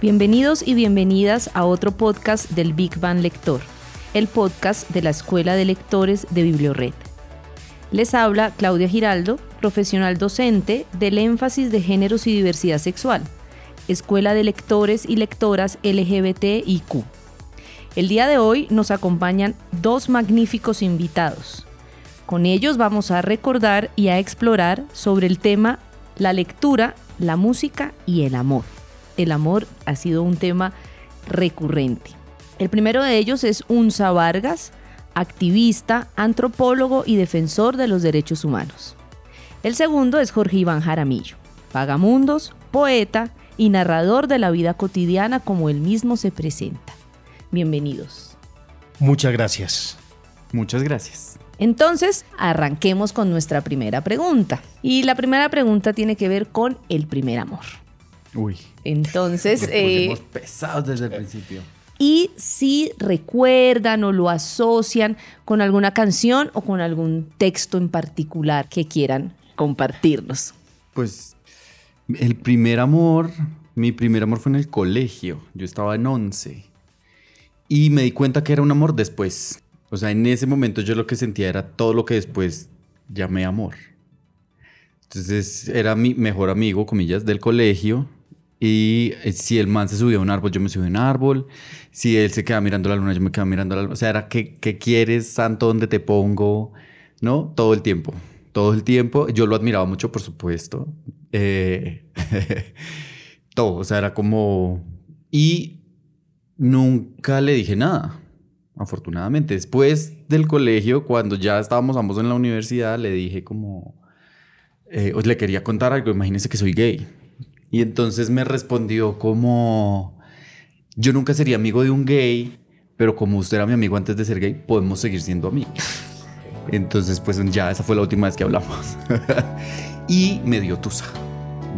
Bienvenidos y bienvenidas a otro podcast del Big Bang Lector, el podcast de la Escuela de Lectores de BiblioRed. Les habla Claudia Giraldo, profesional docente del énfasis de géneros y diversidad sexual, Escuela de Lectores y Lectoras LGBTIQ. El día de hoy nos acompañan dos magníficos invitados. Con ellos vamos a recordar y a explorar sobre el tema la lectura, la música y el amor el amor ha sido un tema recurrente. El primero de ellos es Unza Vargas, activista, antropólogo y defensor de los derechos humanos. El segundo es Jorge Iván Jaramillo, vagamundos, poeta y narrador de la vida cotidiana como él mismo se presenta. Bienvenidos. Muchas gracias. Muchas gracias. Entonces, arranquemos con nuestra primera pregunta. Y la primera pregunta tiene que ver con el primer amor. Uy. Entonces. eh, pesados desde el principio. Y si recuerdan o lo asocian con alguna canción o con algún texto en particular que quieran compartirnos. Pues el primer amor, mi primer amor fue en el colegio. Yo estaba en 11. Y me di cuenta que era un amor después. O sea, en ese momento yo lo que sentía era todo lo que después llamé amor. Entonces era mi mejor amigo, comillas, del colegio. Y eh, si el man se subía a un árbol, yo me subía a un árbol. Si él se quedaba mirando la luna, yo me quedaba mirando la luna. O sea, era ¿qué, qué quieres, santo? ¿Dónde te pongo? ¿No? Todo el tiempo. Todo el tiempo. Yo lo admiraba mucho, por supuesto. Eh, todo. O sea, era como... Y nunca le dije nada. Afortunadamente. Después del colegio, cuando ya estábamos ambos en la universidad, le dije como... Eh, le quería contar algo. Imagínese que soy gay. Y entonces me respondió como, yo nunca sería amigo de un gay, pero como usted era mi amigo antes de ser gay, podemos seguir siendo amigos. Entonces, pues ya esa fue la última vez que hablamos. y me dio tusa.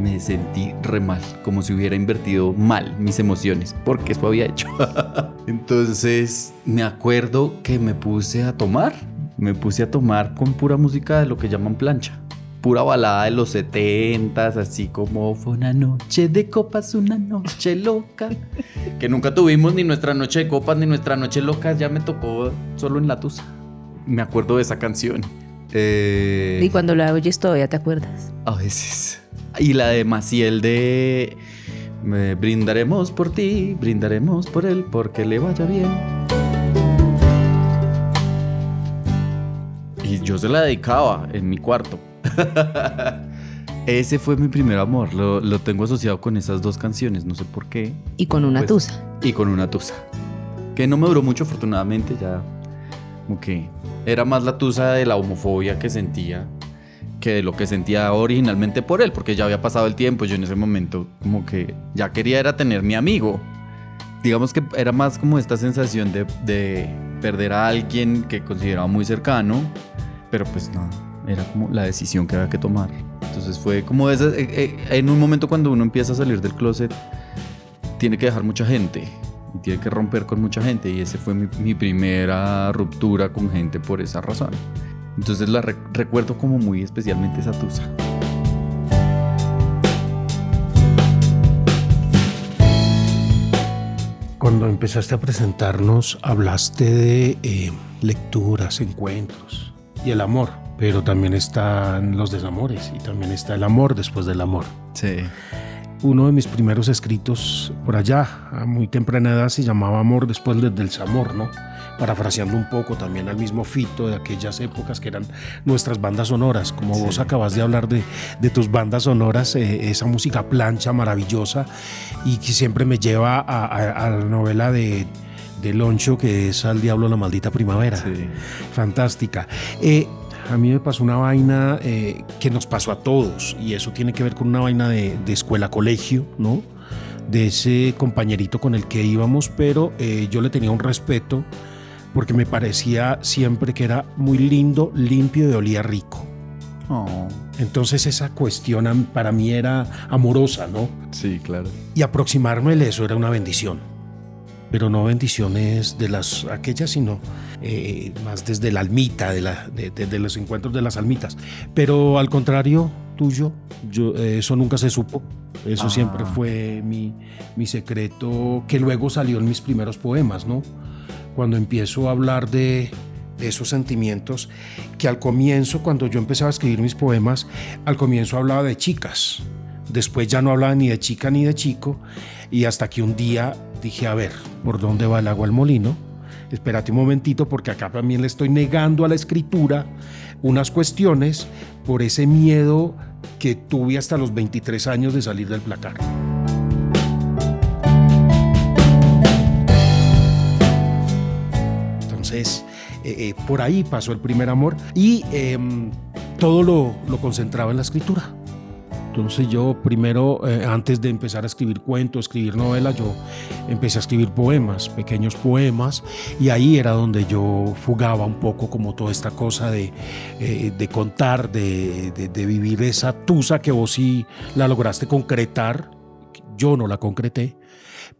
Me sentí re mal, como si hubiera invertido mal mis emociones, porque eso había hecho. Entonces, me acuerdo que me puse a tomar. Me puse a tomar con pura música de lo que llaman plancha pura balada de los setentas, así como fue una noche de copas, una noche loca. que nunca tuvimos ni nuestra noche de copas ni nuestra noche loca, ya me tocó solo en la tusa. Me acuerdo de esa canción. Eh, y cuando la oyes todavía te acuerdas. A veces. Y la de Maciel de brindaremos por ti, brindaremos por él, porque le vaya bien. Y yo se la dedicaba en mi cuarto Ese fue mi primer amor. Lo, tengo asociado con esas dos canciones, no sé por qué. Y con una pues, tusa. Y con una tusa. Que no me duró mucho, afortunadamente, ya. Como que era más la tusa de la homofobia que sentía que de lo que sentía originalmente por él, porque ya había pasado el tiempo. Yo en ese momento, como que ya quería era tener mi amigo. Digamos que era más como esta sensación de, de perder a alguien que consideraba muy cercano, pero pues no era como la decisión que había que tomar. Entonces fue como esa, eh, eh, en un momento cuando uno empieza a salir del closet, tiene que dejar mucha gente y tiene que romper con mucha gente y esa fue mi, primera ruptura con gente por esa razón. Entonces la recuerdo como muy especialmente esa tusa. Cuando empezaste a presentarnos, hablaste de eh, lecturas, encuentros y el amor pero también están los desamores y también está el amor después del amor. Sí. Uno de mis primeros escritos por allá, a muy temprana edad, se llamaba Amor después del desamor, ¿no? Parafraseando un poco también al mismo Fito de aquellas épocas que eran nuestras bandas sonoras. Como vos acabas de hablar de, de tus bandas sonoras, eh, esa música plancha maravillosa y que siempre me lleva a, la novela de de Loncho, que es Al Diablo la Maldita Primavera. Sí. Fantástica. Eh, a mí me pasó una vaina eh, que nos pasó a todos y eso tiene que ver con una vaina de, escuela-colegio, ¿no? de ese compañerito con el que íbamos, pero eh, yo le tenía un respeto porque me parecía siempre que era muy lindo, limpio y olía rico. Oh. Entonces esa cuestión para mí era amorosa, ¿no? Sí, claro. Y aproximarme a eso era una bendición. Pero no bendiciones de las aquellas, sino eh, más desde la almita, de, la, de, los encuentros de las almitas. Pero al contrario tuyo, yo, eh, eso nunca se supo. Eso Ah. siempre fue mi, mi secreto, que luego salió en mis primeros poemas, ¿no? Cuando empiezo a hablar de, de esos sentimientos, que al comienzo, cuando yo empezaba a escribir mis poemas, al comienzo hablaba de chicas. Después ya no hablaba ni de chica ni de chico. Y hasta que un día dije, a ver, ¿por dónde va el agua al molino? Espérate un momentito porque acá también le estoy negando a la escritura unas cuestiones por ese miedo que tuve hasta los 23 años de salir del placar. Entonces, eh, eh, por ahí pasó el primer amor y em, todo lo, lo concentraba en la escritura. Entonces yo primero, eh, antes de empezar a escribir cuentos, escribir novelas, yo empecé a escribir poemas, pequeños poemas, y ahí era donde yo fugaba un poco como toda esta cosa de, eh, de contar, de, de- de vivir esa tusa que vos sí la lograste concretar, yo no la concreté,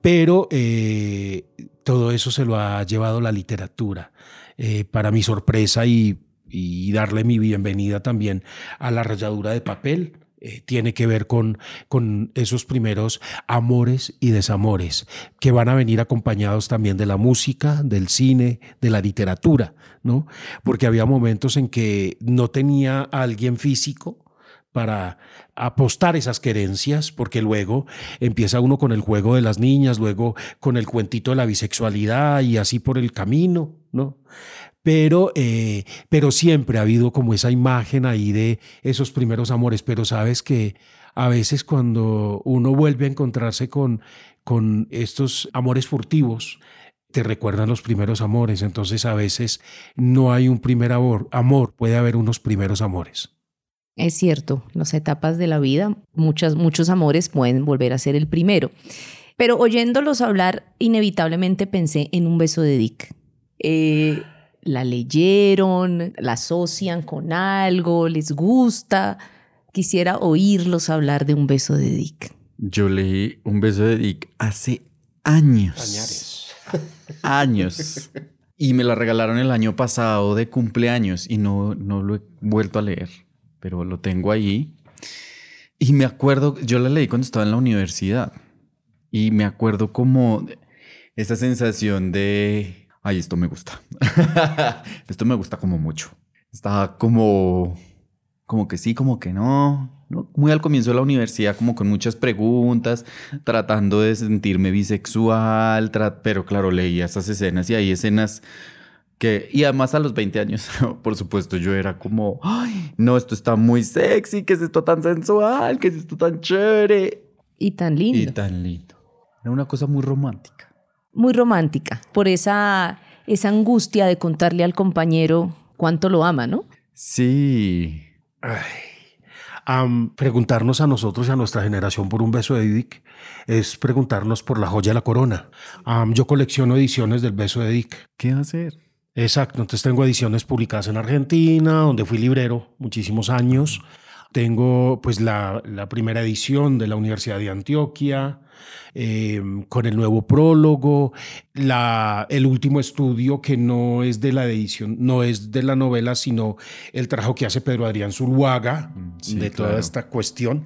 pero eh, todo eso se lo ha llevado la literatura. Eh, para mi sorpresa y, y darle mi bienvenida también a la rayadura de papel, eh, tiene que ver con, con esos primeros amores y desamores que van a venir acompañados también de la música, del cine, de la literatura, ¿no? Porque había momentos en que no tenía a alguien físico para apostar esas querencias, porque luego empieza uno con el juego de las niñas, luego con el cuentito de la bisexualidad y así por el camino, ¿no? Pero, eh, pero siempre ha habido como esa imagen ahí de esos primeros amores, pero sabes que a veces cuando uno vuelve a encontrarse con, con estos amores furtivos, te recuerdan los primeros amores, entonces a veces no hay un primer amor, amor puede haber unos primeros amores. Es cierto, las etapas de la vida, muchas, muchos amores pueden volver a ser el primero. Pero oyéndolos hablar, inevitablemente pensé en un beso de Dick. Eh, la leyeron, la asocian con algo, les gusta. Quisiera oírlos hablar de un beso de Dick. Yo leí un beso de Dick hace años. Años. Y me la regalaron el año pasado de cumpleaños y no, no lo he vuelto a leer, pero lo tengo ahí. Y me acuerdo, yo la leí cuando estaba en la universidad y me acuerdo como esa sensación de, ay, esto me gusta. esto me gusta como mucho. Estaba como, como que sí, como que no. ¿no? Muy al comienzo de la universidad, como con muchas preguntas, tratando de sentirme bisexual, pero claro, leía esas escenas y hay escenas que, y además a los 20 años, por supuesto, yo era como, ay, no, esto está muy sexy, ¿qué es esto tan sensual? ¿Qué es esto tan chévere? Y tan lindo. Y tan lindo. Era una cosa muy romántica. Muy romántica, por esa, esa angustia de contarle al compañero cuánto lo ama, ¿no? Sí. Ay, preguntarnos a nosotros y a nuestra generación por un beso de Dick es preguntarnos por la joya de la corona. Yo colecciono ediciones del beso de Dick. ¿Qué hacer? Exacto, entonces tengo ediciones publicadas en Argentina, donde fui librero muchísimos años. Tengo pues la, la primera edición de la Universidad de Antioquia, eh, con el nuevo prólogo, la, el último estudio que no es de la edición, no es de la novela, sino el trabajo que hace Pedro Adrián Zuluaga sí, de toda claro. esta cuestión.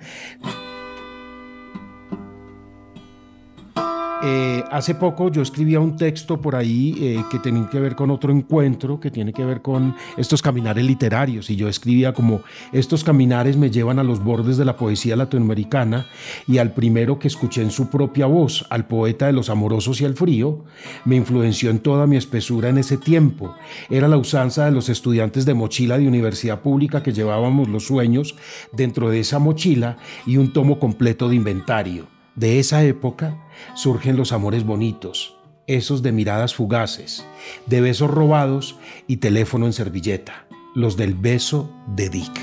Eh, hace poco yo escribía un texto por ahí eh, que tenía que ver con otro encuentro, que tiene que ver con estos caminares literarios. Y yo escribía como, estos caminares me llevan a los bordes de la poesía latinoamericana y al primero que escuché en su propia voz, al poeta de los amorosos y el frío, me influenció en toda mi espesura en ese tiempo. Era la usanza de los estudiantes de mochila de universidad pública que llevábamos los sueños dentro de esa mochila y un tomo completo de inventario. De esa época surgen los amores bonitos, esos de miradas fugaces, de besos robados y teléfono en servilleta, los del beso de Dick.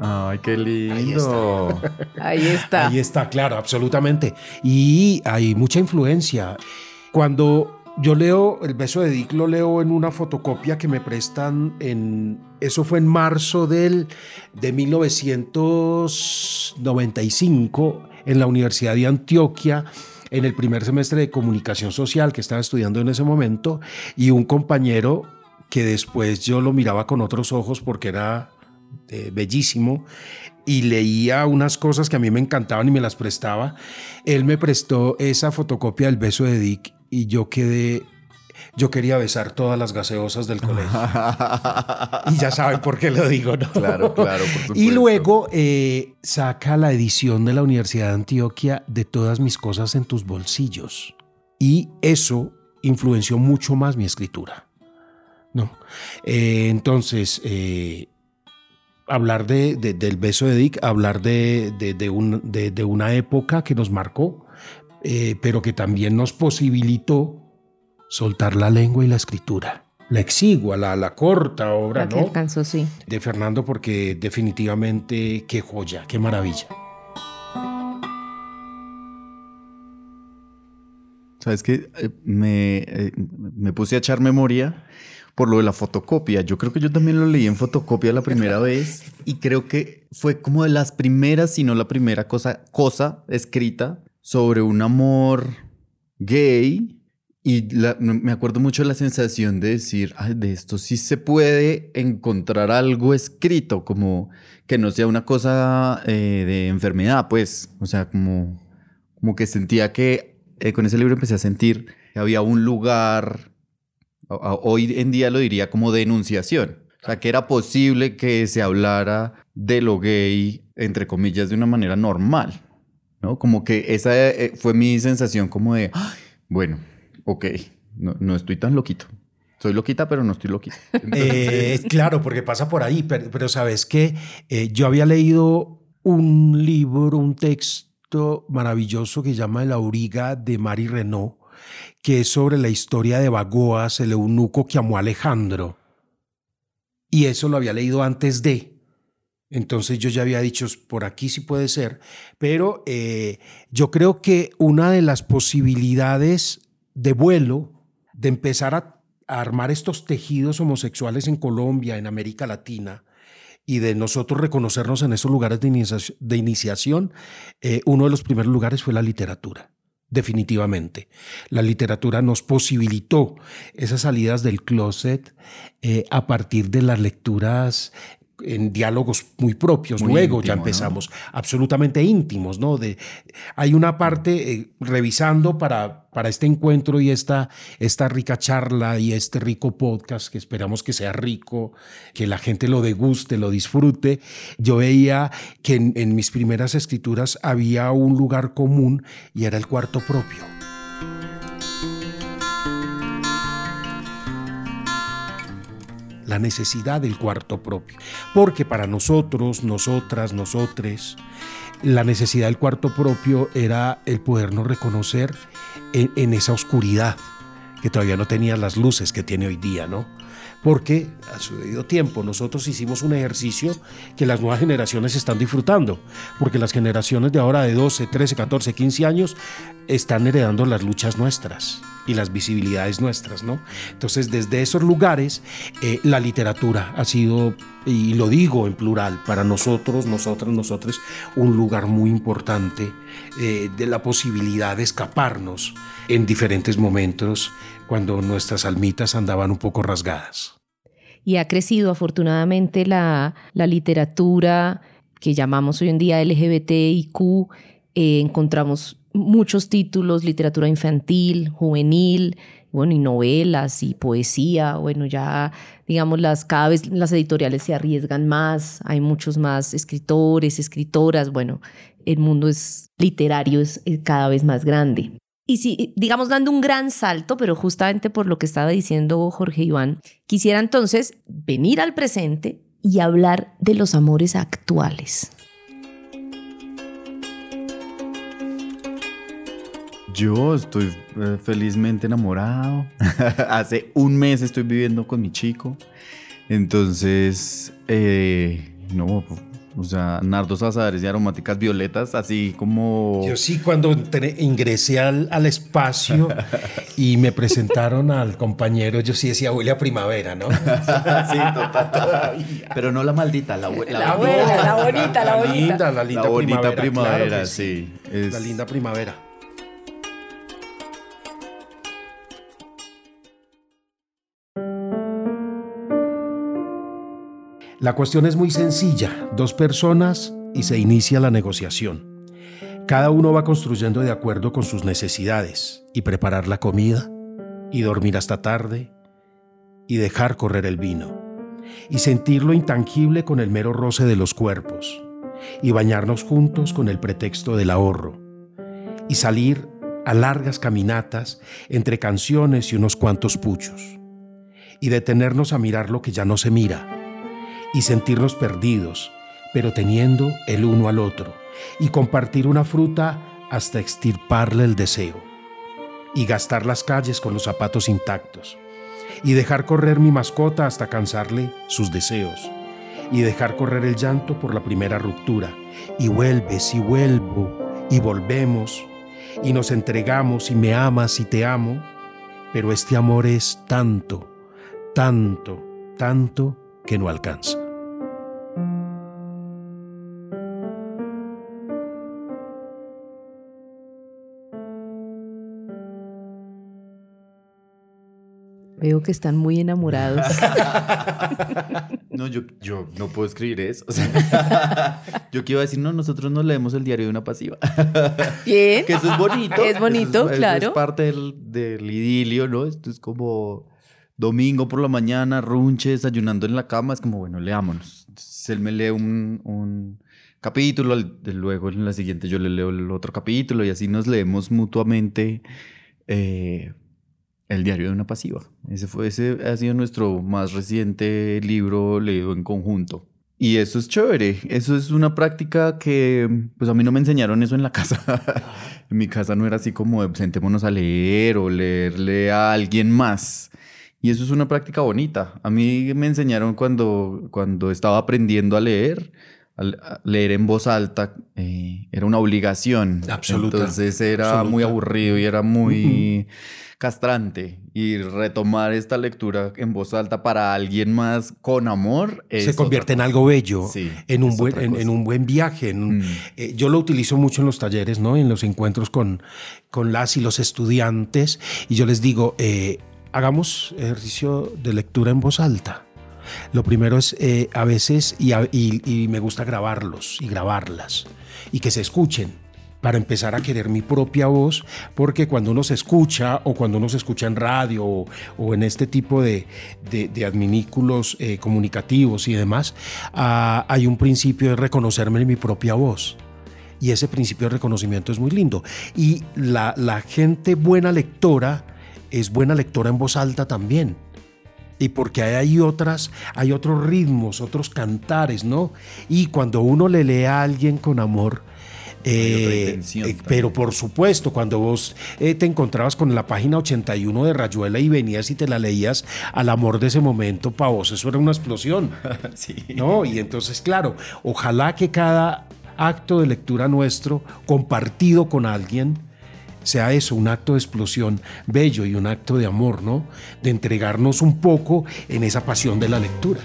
Ay, qué lindo. Ahí está. Ahí está, claro, absolutamente. Y hay mucha influencia. Cuando yo leo El beso de Dick, lo leo en una fotocopia que me prestan en... Eso fue en marzo del, de 1995 en la Universidad de Antioquia en el primer semestre de comunicación social que estaba estudiando en ese momento y un compañero que después yo lo miraba con otros ojos porque era eh, bellísimo y leía unas cosas que a mí me encantaban y me las prestaba. Él me prestó esa fotocopia del beso de Dick y yo quedé yo quería besar todas las gaseosas del colegio. y ya saben por qué lo digo, ¿no? Claro, claro, por. Y luego eh, saca la edición de la Universidad de Antioquia de todas mis cosas en tus bolsillos. Y eso influenció mucho más mi escritura. ¿no? Eh, entonces, eh, hablar de, de- del beso de Dick, hablar de, de- de un- de- de una época que nos marcó, eh, pero que también nos posibilitó soltar la lengua y la escritura. La exigua, la, la corta obra, La que ¿no? alcanzó, sí. De Fernando, porque definitivamente qué joya, qué maravilla. ¿Sabes qué? Eh, Me, eh, me puse a echar memoria por lo de la fotocopia. Yo creo que yo también lo leí en fotocopia la primera vez y creo que fue como de las primeras, si no la primera cosa, cosa escrita sobre un amor gay. Y me acuerdo mucho la sensación de decir, "Ay, de esto sí se puede encontrar algo escrito, como que no sea una cosa eh, de enfermedad, pues. O sea, como, como que sentía que eh, con ese libro empecé a sentir que había un lugar, hoy en día lo diría como denunciación. O sea, que era posible que se hablara de lo gay, entre comillas, de una manera normal. ¿No? Como que esa eh, fue mi sensación como de, "Ay, bueno, ok, no, no estoy tan loquito. Soy loquita, pero no estoy loquita. Eh, claro, porque pasa por ahí, pero, sabes que yo había leído un libro, un texto maravilloso que llama El auriga de Mari Renault, que es sobre la historia de Bagoas, el eunuco que amó a Alejandro. Y eso lo había leído antes de. Entonces yo ya había dicho, por aquí sí puede ser, pero eh, yo creo que una de las posibilidades de vuelo, de empezar a armar estos tejidos homosexuales en Colombia, en América Latina, y de nosotros reconocernos en esos lugares de iniciación, de iniciación eh, uno de los primeros lugares fue la literatura. Definitivamente. La literatura nos posibilitó esas salidas del closet eh, a partir de las lecturas en diálogos muy propios. Muy Luego ya empezamos absolutamente íntimos, ¿no? De, hay una parte eh, revisando para, para este encuentro y esta, esta rica charla y este rico podcast que esperamos que sea rico, que la gente lo deguste, lo disfrute. Yo veía que en, en mis primeras escrituras había un lugar común y era el cuarto propio. La necesidad del cuarto propio. Porque para nosotros, nosotras, nosotres, la necesidad del cuarto propio era el podernos reconocer en, en esa oscuridad que todavía no tenía las luces que tiene hoy día, ¿no? Porque a su debido tiempo nosotros hicimos un ejercicio que las nuevas generaciones están disfrutando, porque las generaciones de ahora de 12, 13, 14, 15 años están heredando las luchas nuestras y las visibilidades nuestras, ¿no? Entonces, desde esos lugares, eh, la literatura ha sido, y lo digo en plural, para nosotros, nosotras, nosotros, un lugar muy importante eh, de la posibilidad de escaparnos en diferentes momentos cuando nuestras almitas andaban un poco rasgadas. Y ha crecido afortunadamente la, la literatura que llamamos hoy en día LGBTIQ. Eh, encontramos muchos títulos, literatura infantil, juvenil, bueno, y novelas y poesía. Bueno, ya, digamos, las, cada vez las editoriales se arriesgan más, hay muchos más escritores, escritoras. Bueno, el mundo es literario es, es cada vez más grande. Y si, digamos, dando un gran salto, pero justamente por lo que estaba diciendo Jorge Iván, quisiera entonces venir al presente y hablar de los amores actuales. Yo estoy eh, felizmente enamorado. Hace un mes estoy viviendo con mi chico. Entonces, eh, no, O sea, nardos azares y aromáticas violetas, así como... Yo sí, cuando ingresé al, al espacio y me presentaron al compañero, yo sí decía, huele a primavera, ¿no? sí, total. Pero no la maldita, la, la, la, buena, la bonita, la bonita. Linda, la linda la bonita primavera, primavera sí. La linda primavera. La cuestión es muy sencilla, dos personas y se inicia la negociación. Cada uno va construyendo de acuerdo con sus necesidades y preparar la comida y dormir hasta tarde y dejar correr el vino y sentir lo intangible con el mero roce de los cuerpos y bañarnos juntos con el pretexto del ahorro y salir a largas caminatas entre canciones y unos cuantos puchos y detenernos a mirar lo que ya no se mira y sentirnos perdidos, pero teniendo el uno al otro, y compartir una fruta hasta extirparle el deseo, y gastar las calles con los zapatos intactos, y dejar correr mi mascota hasta cansarle sus deseos, y dejar correr el llanto por la primera ruptura, y vuelves y vuelvo, y volvemos, y nos entregamos y me amas y te amo, pero este amor es tanto, tanto, tanto que no alcanza. Veo que están muy enamorados. no, yo, yo no puedo escribir eso. yo quiero decir, no, nosotros no leemos el diario de una pasiva. Bien. que eso es bonito. Es bonito, claro. es parte del, del, idilio, ¿no? Esto es como domingo por la mañana, runche, desayunando en la cama. Es como, bueno, leámonos. Entonces, él me lee un, un capítulo, luego en la siguiente yo le leo el otro capítulo y así nos leemos mutuamente. Eh, el diario de una pasiva. Ese, fue, ese ha sido nuestro más reciente libro leído en conjunto. Y eso es chévere. Eso es una práctica que, pues a mí no me enseñaron eso en la casa. en mi casa no era así como de sentémonos a leer o leerle a alguien más. Y eso es una práctica bonita. A mí me enseñaron cuando, cuando estaba aprendiendo a leer, leer en voz alta, eh, era una obligación. Absoluta. Entonces era muy aburrido y era muy castrante y retomar esta lectura en voz alta para alguien más con amor se convierte en algo bello en un buen en, un buen viaje mm. eh, yo lo utilizo mucho en los talleres no en los encuentros con con las y los estudiantes y yo les digo eh, hagamos ejercicio de lectura en voz alta lo primero es eh, a veces y, me gusta grabarlos y grabarlas y que se escuchen para empezar a querer mi propia voz, porque cuando uno se escucha o cuando uno se escucha en radio o, en este tipo de, de, adminículos eh, comunicativos y demás, ah, hay un principio de reconocerme en mi propia voz. Y ese principio de reconocimiento es muy lindo. Y la gente buena lectora es buena lectora en voz alta también y porque hay otras, hay otros ritmos, otros cantares, ¿no? Y cuando uno le lee a alguien con amor, eh, eh, pero por supuesto, cuando vos eh, te encontrabas con la página 81 de Rayuela y venías y te la leías al amor de ese momento, para vos eso era una explosión. ¿no? Y entonces, claro, ojalá que cada acto de lectura nuestro compartido con alguien sea eso, un acto de explosión bello y un acto de amor, ¿no? De entregarnos un poco en esa pasión de la lectura.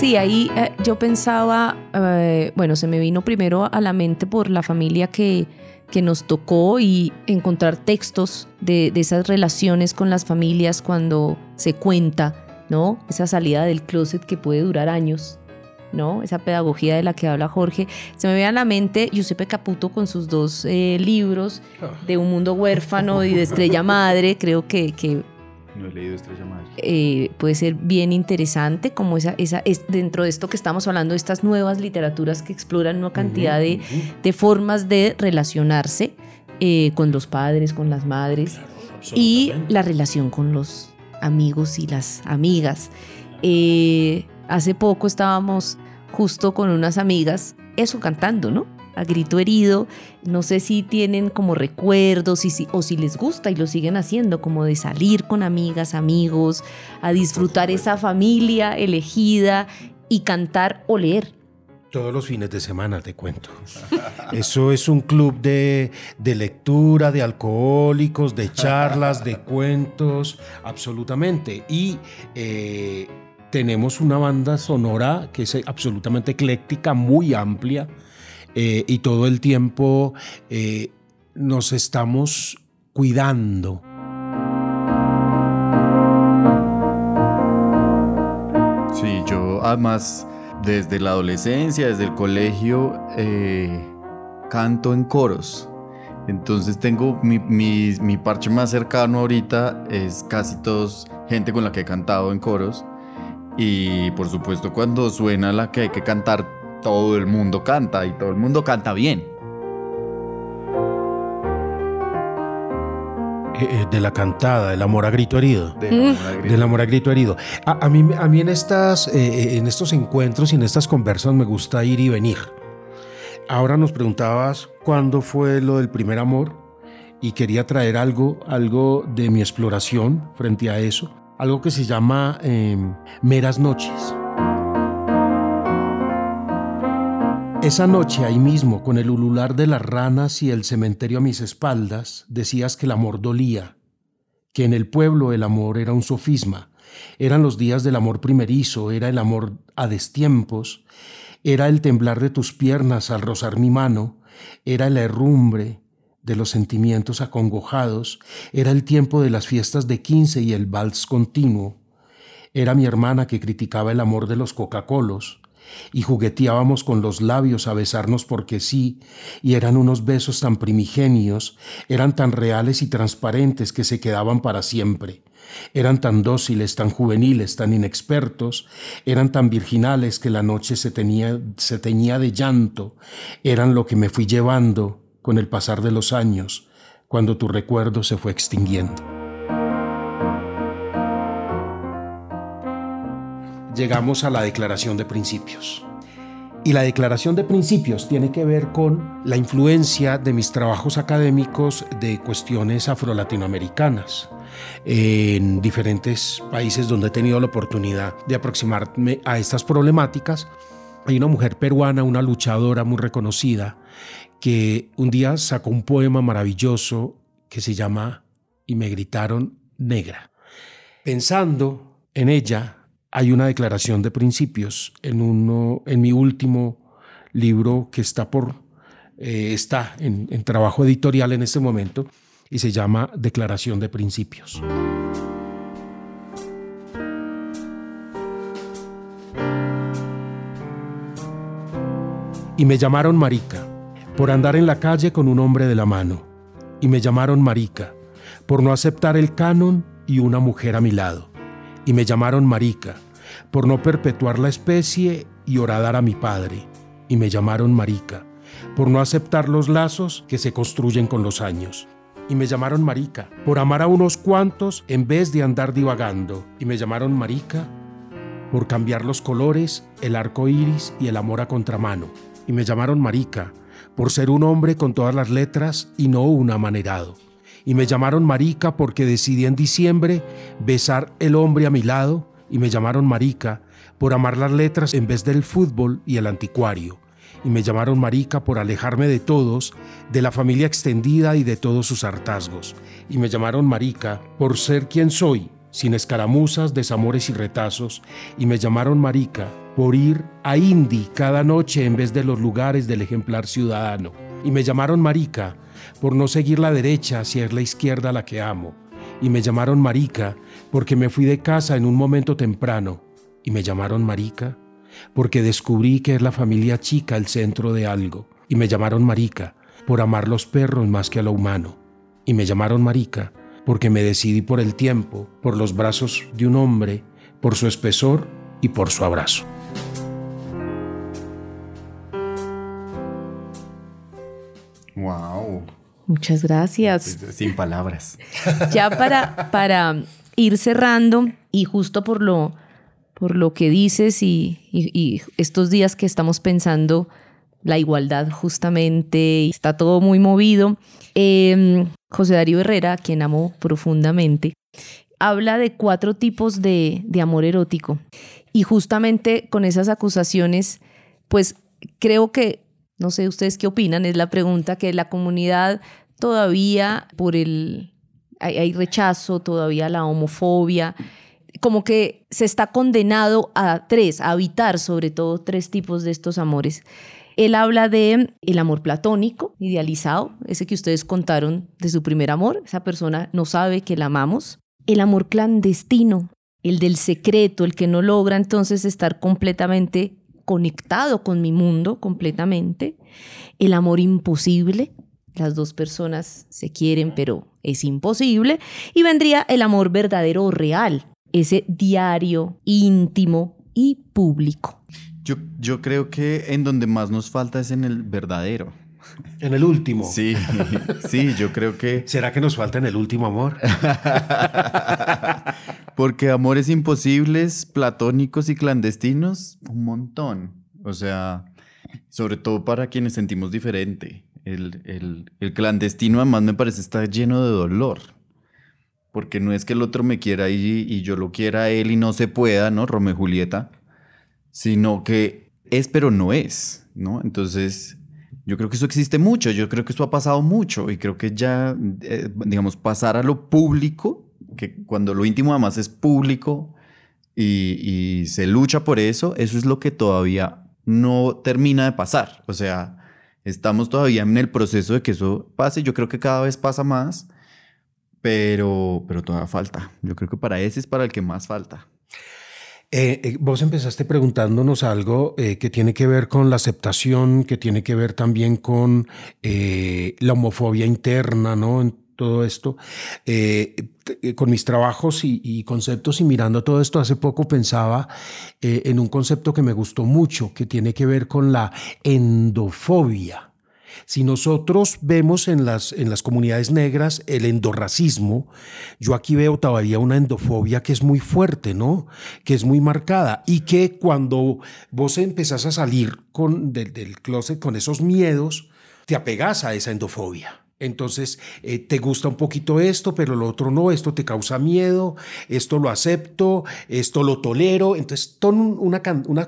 Sí, ahí eh, yo pensaba, eh, bueno, se me vino primero a la mente por la familia que, que nos tocó y encontrar textos de, de, esas relaciones con las familias cuando se cuenta, ¿no? Esa salida del closet que puede durar años, ¿no? Esa pedagogía de la que habla Jorge. Se me ve a la mente Giuseppe Caputo con sus dos eh, libros de Un Mundo Huérfano y de Estrella Madre, creo que, que no he leído Estrella Madre. Eh, puede ser bien interesante, como esa, esa, es dentro de esto que estamos hablando, estas nuevas literaturas que exploran una cantidad de, de, formas de relacionarse eh, con los padres, con las madres y la relación con los amigos y las amigas. Eh, hace poco estábamos justo con unas amigas, eso cantando, ¿no? a grito herido. No sé si tienen como recuerdos y si, o si les gusta y lo siguen haciendo, como de salir con amigas, amigos, a disfrutar esa familia elegida y cantar o leer. Todos los fines de semana, te cuento. Eso es un club de, de, lectura, de alcohólicos, de charlas, de cuentos, absolutamente. Y eh, tenemos una banda sonora que es absolutamente ecléctica, muy amplia, eh, y todo el tiempo eh, nos estamos cuidando. Sí, yo además desde la adolescencia, desde el colegio, eh, canto en coros. Entonces tengo mi, mi, parche más cercano ahorita es casi todos gente con la que he cantado en coros. Y por supuesto cuando suena la que hay que cantar, todo el mundo canta y todo el mundo canta bien. Eh, eh, de la cantada, el amor a grito herido. Del amor a grito, herido. A, mí, a mí en, estas, eh, en estos encuentros y en estas conversas me gusta ir y venir. Ahora nos preguntabas cuándo fue lo del primer amor y quería traer algo, algo de mi exploración frente a eso, algo que se llama em, Meras Noches. Esa noche ahí mismo, con el ulular de las ranas y el cementerio a mis espaldas, decías que el amor dolía, que en el pueblo el amor era un sofisma, eran los días del amor primerizo, era el amor a destiempos, era el temblar de tus piernas al rozar mi mano, era la herrumbre de los sentimientos acongojados, era el tiempo de las fiestas de quince y el vals continuo, era mi hermana que criticaba el amor de los Coca-Colos, y jugueteábamos con los labios a besarnos porque sí, y eran unos besos tan primigenios, eran tan reales y transparentes que se quedaban para siempre. Eran tan dóciles, tan juveniles, tan inexpertos, eran tan virginales que la noche se, tenía, se teñía de llanto, eran lo que me fui llevando con el pasar de los años, cuando tu recuerdo se fue extinguiendo. llegamos a la declaración de principios. Y la declaración de principios tiene que ver con la influencia de mis trabajos académicos de cuestiones afro-latinoamericanas en diferentes países donde he tenido la oportunidad de aproximarme a estas problemáticas. Hay una mujer peruana, una luchadora muy reconocida, que un día sacó un poema maravilloso que se llama Y me gritaron negra. Pensando en ella, hay una declaración de principios en, uno, en mi último libro que está, por, eh, está en, en trabajo editorial en este momento y se llama Declaración de Principios. Y me llamaron marica por andar en la calle con un hombre de la mano. Y me llamaron marica por no aceptar el canon y una mujer a mi lado y me llamaron marica, por no perpetuar la especie y horadar a mi padre, y me llamaron marica, por no aceptar los lazos que se construyen con los años. Y me llamaron marica, por amar a unos cuantos en vez de andar divagando. Y me llamaron marica, por cambiar los colores, el arco iris y el amor a contramano. Y me llamaron marica, por ser un hombre con todas las letras y no un amanerado y me llamaron marica porque decidí en diciembre besar el hombre a mi lado y me llamaron marica por amar las letras en vez del fútbol y el anticuario. Y me llamaron marica por alejarme de todos, de la familia extendida y de todos sus hartazgos. Y me llamaron marica por ser quien soy, sin escaramuzas, desamores y retazos. Y me llamaron marica por ir a Indy cada noche en vez de los lugares del ejemplar ciudadano. Y me llamaron marica por no seguir la derecha si es la izquierda la que amo. Y me llamaron marica porque me fui de casa en un momento temprano. Y me llamaron marica porque descubrí que es la familia chica el centro de algo. Y me llamaron marica por amar los perros más que a lo humano. Y me llamaron marica porque me decidí por el tiempo, por los brazos de un hombre, por su espesor y por su abrazo. Wow. Muchas gracias. Sin palabras. Ya para, para ir cerrando y justo por lo, por lo que dices y, estos días que estamos pensando la igualdad justamente, está todo muy movido. Em, José Darío Herrera, quien amo profundamente, habla de cuatro tipos de, de amor erótico. Y justamente con esas acusaciones, pues creo que, no sé ustedes qué opinan, es la pregunta que la comunidad todavía por el... Hay, rechazo, todavía la homofobia, como que se está condenado a tres, a habitar sobre todo tres tipos de estos amores. Él habla de el amor platónico, idealizado, ese que ustedes contaron de su primer amor, esa persona no sabe que la amamos. El amor clandestino, el del secreto, el que no logra entonces estar completamente conectado con mi mundo, completamente. El amor imposible, las dos personas se quieren, pero es imposible. Y vendría el amor verdadero o real, ese diario, íntimo y público. Yo, yo creo que en donde más nos falta es en el verdadero. En el último. Sí, sí, yo creo que... ¿Será que nos falta en el último amor? Porque amores imposibles, platónicos y clandestinos, un montón. O sea, sobre todo para quienes sentimos diferente. El, clandestino además me parece está lleno de dolor. Porque no es que el otro me quiera y, y yo lo quiera a él y no se pueda, ¿no? Romeo y Julieta. Sino que es pero no es, ¿no? Entonces, yo creo que eso existe mucho, yo creo que eso ha pasado mucho y creo que ya, eh, digamos, pasar a lo público, que cuando lo íntimo además es público y, y se lucha por eso, eso es lo que todavía no termina de pasar. O sea, Estamos todavía en el proceso de que eso pase. Yo creo que cada vez pasa más, pero, pero todavía falta. Yo creo que para ese es para el que más falta. Eh, eh, vos empezaste preguntándonos algo eh, que tiene que ver con la aceptación, que tiene que ver también con la homofobia interna, ¿no? En todo esto. con mis trabajos y, y, conceptos y mirando todo esto, hace poco pensaba en un concepto que me gustó mucho, que tiene que ver con la endofobia. Si nosotros vemos en las, en las comunidades negras el endorracismo, yo aquí veo todavía una endofobia que es muy fuerte, ¿no? Que es muy marcada y que cuando vos empezás a salir con, del, del closet con esos miedos, te apegas a esa endofobia. Entonces, eh, te gusta un poquito esto, pero lo otro no, esto te causa miedo, esto lo acepto, esto lo tolero. Entonces, toda una,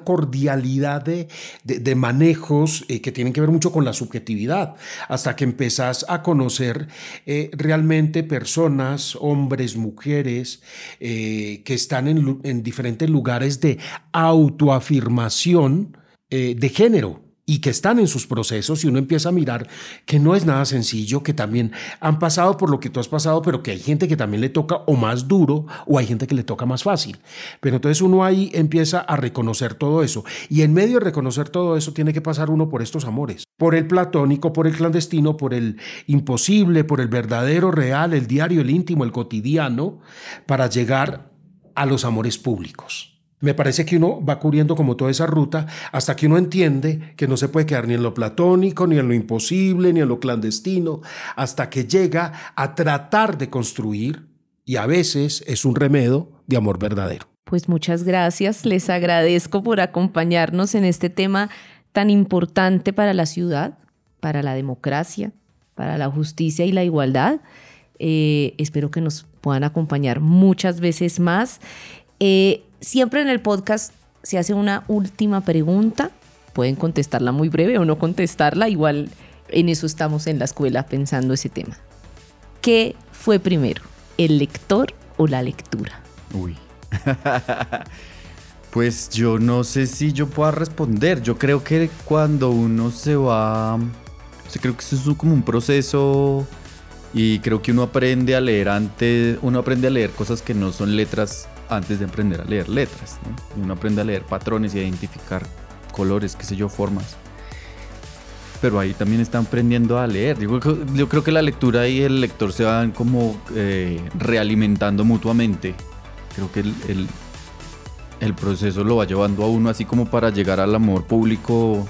cordialidad de, de, manejos eh, que tienen que ver mucho con la subjetividad, hasta que empezás a conocer eh, realmente personas, hombres, mujeres, que están en, en diferentes lugares de autoafirmación de género y que están en sus procesos y uno empieza a mirar que no es nada sencillo, que también han pasado por lo que tú has pasado, pero que hay gente que también le toca o más duro o hay gente que le toca más fácil. Pero entonces uno ahí empieza a reconocer todo eso y en medio de reconocer todo eso tiene que pasar uno por estos amores, por el platónico, por el clandestino, por el imposible, por el verdadero, real, el diario, el íntimo, el cotidiano, para llegar a los amores públicos. Me parece que uno va cubriendo como toda esa ruta hasta que uno entiende que no se puede quedar ni en lo platónico, ni en lo imposible, ni en lo clandestino, hasta que llega a tratar de construir, y a veces es un remedio de amor verdadero. Pues muchas gracias, les agradezco por acompañarnos en este tema tan importante para la ciudad, para la democracia, para la justicia y la igualdad. Eh, espero que nos puedan acompañar muchas veces más. Eh, siempre en el podcast se hace una última pregunta. Pueden contestarla muy breve o no contestarla. Igual en eso estamos en la escuela pensando ese tema. ¿Qué fue primero, el lector o la lectura? Uy. pues yo no sé si yo pueda responder. Yo creo que cuando uno se va... O creo que eso es como un proceso y creo que uno aprende a leer antes, uno aprende a leer cosas que no son letras antes de aprender a leer letras. Uno aprende a leer patrones y a identificar colores, qué sé yo, formas. Pero ahí también están aprendiendo a leer. Yo, yo creo que la lectura y el lector se van como eh, realimentando mutuamente. Creo que el, el, el proceso lo va llevando a uno así como para llegar al amor público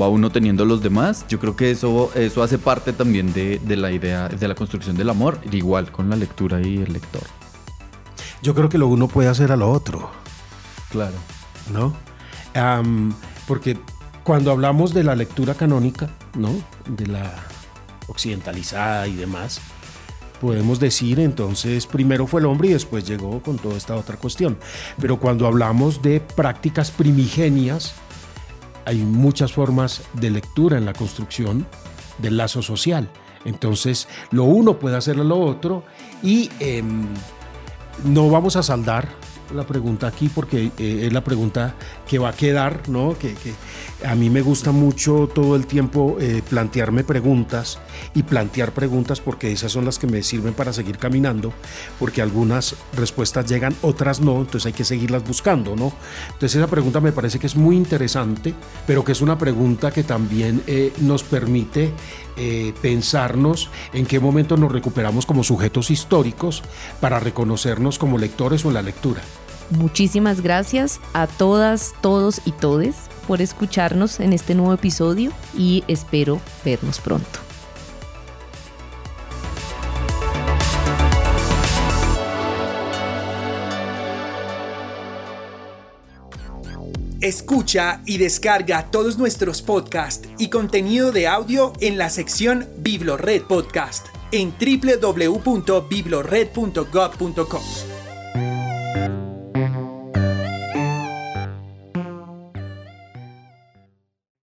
va uno teniendo los demás. Yo creo que eso, eso hace parte también de, de, la idea de la construcción del amor, igual con la lectura y el lector. Yo creo que lo uno puede hacer a lo otro. Claro. ¿No? porque Cuando hablamos de la lectura canónica, ¿no? De la occidentalizada y demás, podemos decir entonces primero fue el hombre y después llegó con toda esta otra cuestión. Pero cuando hablamos de prácticas primigenias, hay muchas formas de lectura en la construcción del lazo social. Entonces, lo uno puede hacer lo otro y em, no vamos a saldar la pregunta aquí porque eh, es la pregunta que va a quedar, ¿no? Que, a mí me gusta mucho todo el tiempo eh, plantearme preguntas y plantear preguntas porque esas son las que me sirven para seguir caminando, porque algunas respuestas llegan, otras no, entonces hay que seguirlas buscando, ¿no? Entonces esa pregunta me parece que es muy interesante, pero que es una pregunta que también eh, nos permite pensarnos en qué momento nos recuperamos como sujetos históricos para reconocernos como lectores o en la lectura. Muchísimas gracias a todas, todos y todes por escucharnos en este nuevo episodio y espero vernos pronto. Escucha y descarga todos nuestros podcasts y contenido de audio en la sección Biblored Podcast en www.biblored.gov.com.